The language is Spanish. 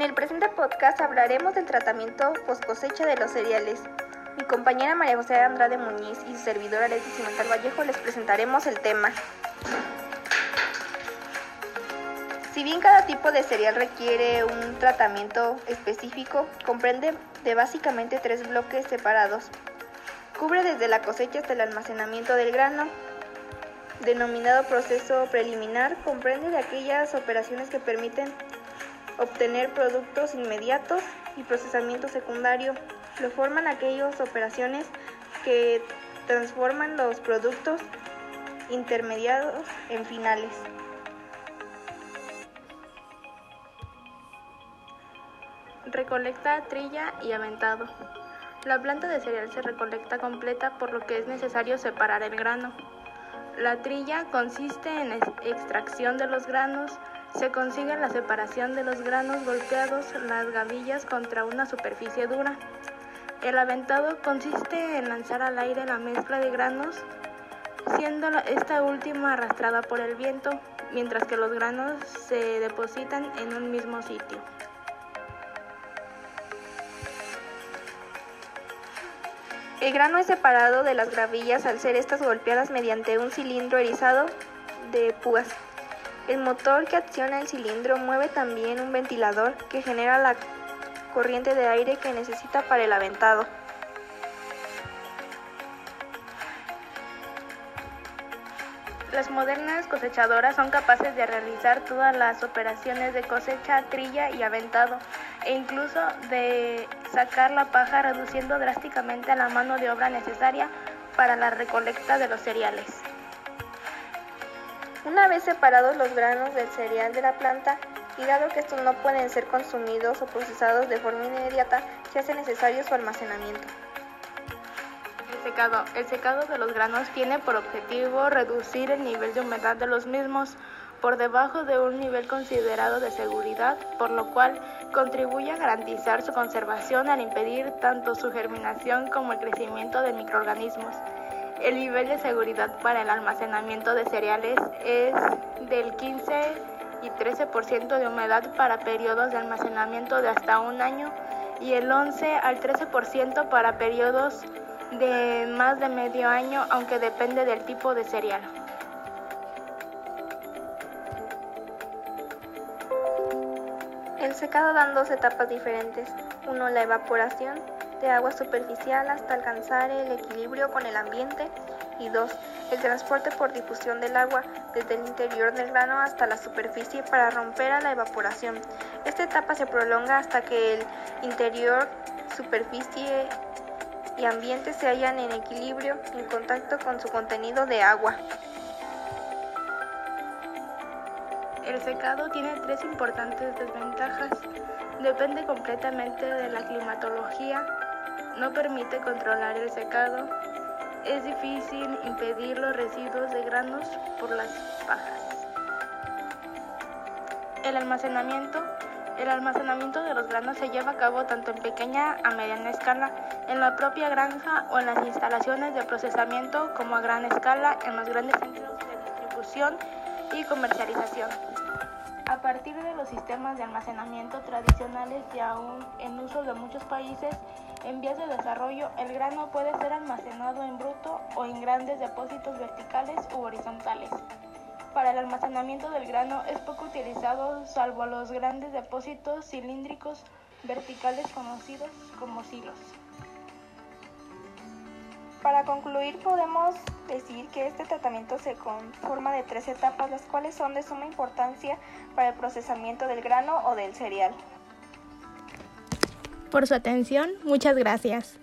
En el presente podcast hablaremos del tratamiento post cosecha de los cereales. Mi compañera María José Andrade Muñiz y su servidora Leti Cimental Vallejo les presentaremos el tema. Si bien cada tipo de cereal requiere un tratamiento específico, comprende de básicamente tres bloques separados. Cubre desde la cosecha hasta el almacenamiento del grano, denominado proceso preliminar, comprende de aquellas operaciones que permiten obtener productos inmediatos y procesamiento secundario. Lo forman aquellas operaciones que transforman los productos intermediados en finales. Recolecta, trilla y aventado. La planta de cereal se recolecta completa por lo que es necesario separar el grano. La trilla consiste en extracción de los granos, se consigue la separación de los granos golpeados, las gavillas contra una superficie dura. El aventado consiste en lanzar al aire la mezcla de granos, siendo esta última arrastrada por el viento, mientras que los granos se depositan en un mismo sitio. El grano es separado de las gravillas al ser estas golpeadas mediante un cilindro erizado de púas. El motor que acciona el cilindro mueve también un ventilador que genera la corriente de aire que necesita para el aventado. Las modernas cosechadoras son capaces de realizar todas las operaciones de cosecha, trilla y aventado e incluso de sacar la paja reduciendo drásticamente la mano de obra necesaria para la recolecta de los cereales. Una vez separados los granos del cereal de la planta, y dado que estos no pueden ser consumidos o procesados de forma inmediata, se hace necesario su almacenamiento. El secado. El secado de los granos tiene por objetivo reducir el nivel de humedad de los mismos, por debajo de un nivel considerado de seguridad, por lo cual contribuye a garantizar su conservación al impedir tanto su germinación como el crecimiento de microorganismos. El nivel de seguridad para el almacenamiento de cereales es del 15 y 13% de humedad para periodos de almacenamiento de hasta un año y el 11 al 13% para periodos de más de medio año, aunque depende del tipo de cereal. El secado da dos etapas diferentes. Uno, la evaporación de agua superficial hasta alcanzar el equilibrio con el ambiente. Y dos, el transporte por difusión del agua desde el interior del grano hasta la superficie para romper a la evaporación. Esta etapa se prolonga hasta que el interior, superficie y ambiente se hallan en equilibrio en contacto con su contenido de agua. El secado tiene tres importantes desventajas. Depende completamente de la climatología, no permite controlar el secado, es difícil impedir los residuos de granos por las pajas. El almacenamiento. El almacenamiento de los granos se lleva a cabo tanto en pequeña a mediana escala, en la propia granja o en las instalaciones de procesamiento, como a gran escala en los grandes centros de distribución y comercialización. A partir de los sistemas de almacenamiento tradicionales y aún en uso de muchos países en vías de desarrollo, el grano puede ser almacenado en bruto o en grandes depósitos verticales u horizontales. Para el almacenamiento del grano es poco utilizado salvo los grandes depósitos cilíndricos verticales conocidos como silos. Para concluir, podemos decir que este tratamiento se conforma de tres etapas, las cuales son de suma importancia para el procesamiento del grano o del cereal. Por su atención, muchas gracias.